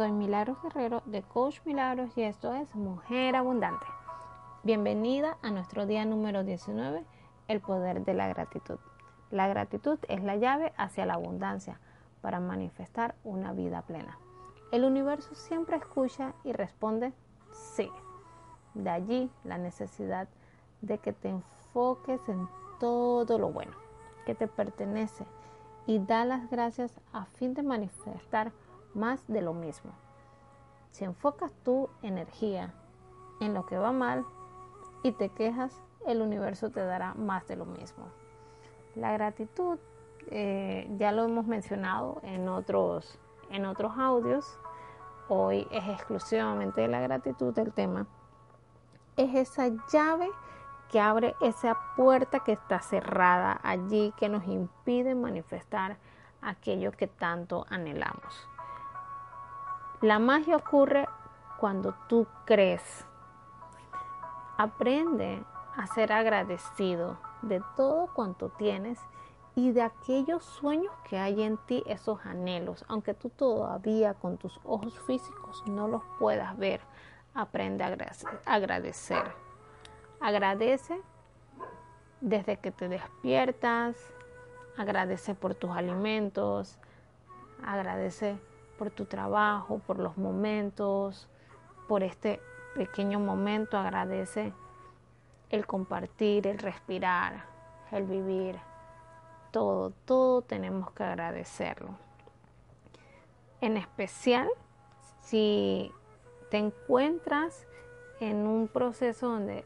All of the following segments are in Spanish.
Soy Milagros Guerrero de Coach Milagros y esto es Mujer Abundante. Bienvenida a nuestro día número 19, el poder de la gratitud. La gratitud es la llave hacia la abundancia para manifestar una vida plena. El universo siempre escucha y responde sí. De allí la necesidad de que te enfoques en todo lo bueno que te pertenece y da las gracias a fin de manifestar más de lo mismo. Si enfocas tu energía en lo que va mal, y te quejas, el universo te dará más de lo mismo. La gratitud, eh, ya lo hemos mencionado en otros, en otros audios, hoy es exclusivamente la gratitud el tema, es esa llave que abre esa puerta que está cerrada allí, que nos impide manifestar aquello que tanto anhelamos. La magia ocurre cuando tú crees Aprende a ser agradecido de todo cuanto tienes y de aquellos sueños que hay en ti, esos anhelos, aunque tú todavía con tus ojos físicos no los puedas ver, aprende a agradecer. Agradece desde que te despiertas, agradece por tus alimentos, agradece por tu trabajo, por los momentos, por este pequeño momento agradece el compartir, el respirar, el vivir. Todo, todo tenemos que agradecerlo. En especial si te encuentras en un proceso donde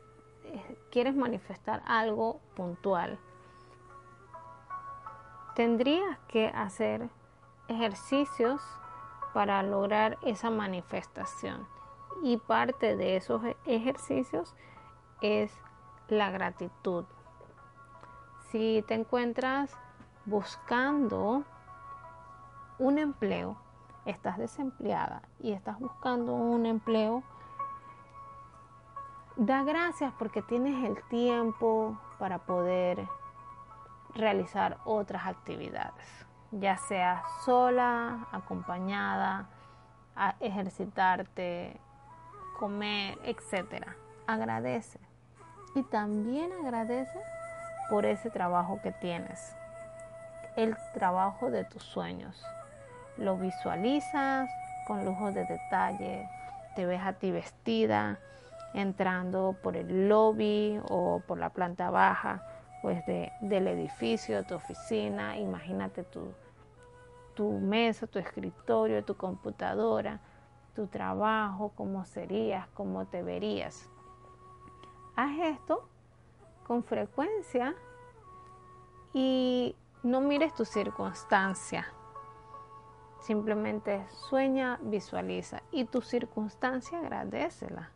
eh, quieres manifestar algo puntual, tendrías que hacer ejercicios para lograr esa manifestación y parte de esos ejercicios es la gratitud. Si te encuentras buscando un empleo, estás desempleada y estás buscando un empleo, da gracias porque tienes el tiempo para poder realizar otras actividades, ya sea sola, acompañada, a ejercitarte comer, etcétera. Agradece. Y también agradece por ese trabajo que tienes. El trabajo de tus sueños. Lo visualizas con lujo de detalle. Te ves a ti vestida entrando por el lobby o por la planta baja pues de, del edificio, de tu oficina. Imagínate tu, tu mesa, tu escritorio, tu computadora tu trabajo, cómo serías, cómo te verías. Haz esto con frecuencia y no mires tu circunstancia. Simplemente sueña, visualiza y tu circunstancia agradecela.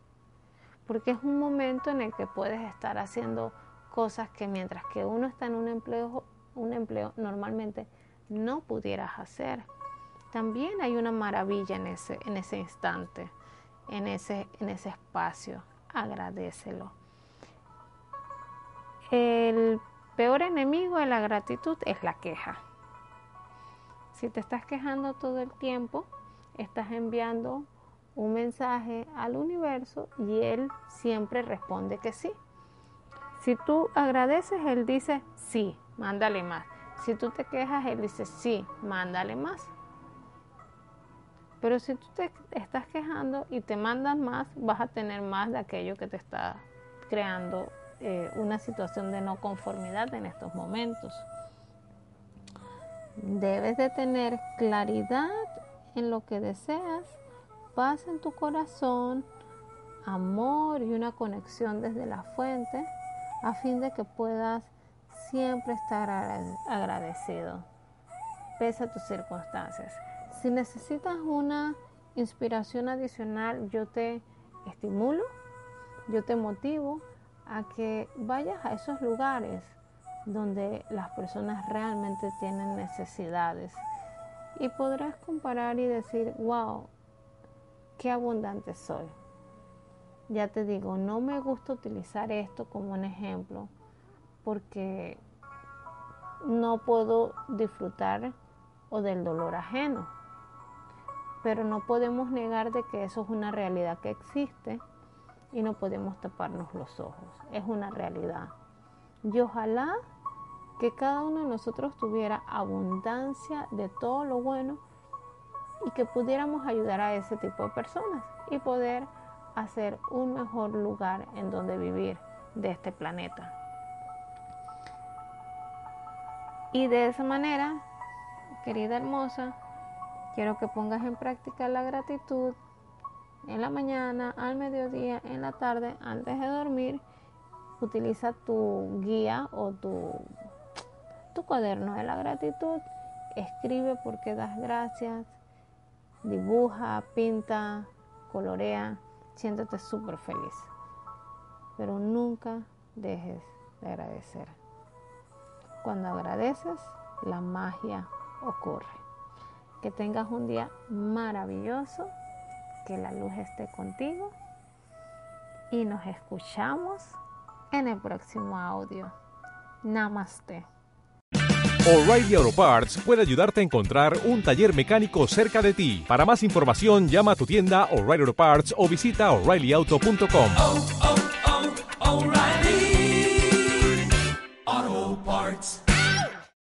Porque es un momento en el que puedes estar haciendo cosas que mientras que uno está en un empleo, un empleo normalmente no pudieras hacer también hay una maravilla en ese, en ese instante, en ese, en ese espacio. Agradecelo. El peor enemigo de la gratitud es la queja. Si te estás quejando todo el tiempo, estás enviando un mensaje al universo y él siempre responde que sí. Si tú agradeces, él dice sí, mándale más. Si tú te quejas, él dice sí, mándale más. Pero si tú te estás quejando y te mandan más, vas a tener más de aquello que te está creando eh, una situación de no conformidad en estos momentos. Debes de tener claridad en lo que deseas, paz en tu corazón, amor y una conexión desde la fuente a fin de que puedas siempre estar agradecido pese a tus circunstancias. Si necesitas una inspiración adicional, yo te estimulo, yo te motivo a que vayas a esos lugares donde las personas realmente tienen necesidades y podrás comparar y decir, wow, qué abundante soy. Ya te digo, no me gusta utilizar esto como un ejemplo porque no puedo disfrutar o del dolor ajeno. Pero no podemos negar de que eso es una realidad que existe y no podemos taparnos los ojos. Es una realidad. Y ojalá que cada uno de nosotros tuviera abundancia de todo lo bueno y que pudiéramos ayudar a ese tipo de personas y poder hacer un mejor lugar en donde vivir de este planeta. Y de esa manera, querida hermosa, quiero que pongas en práctica la gratitud en la mañana, al mediodía, en la tarde, antes de dormir. Utiliza tu guía o tu, tu cuaderno de la gratitud. Escribe por qué das gracias. Dibuja, pinta, colorea. Siéntete súper feliz. Pero nunca dejes de agradecer. Cuando agradeces, la magia ocurre. Que tengas un día maravilloso, que la luz esté contigo y nos escuchamos en el próximo audio. Namaste. O'Reilly Auto Parts puede ayudarte a encontrar un taller mecánico cerca de ti. Para más información, llama a tu tienda O'Reilly Auto Parts o visita oreillyauto.com.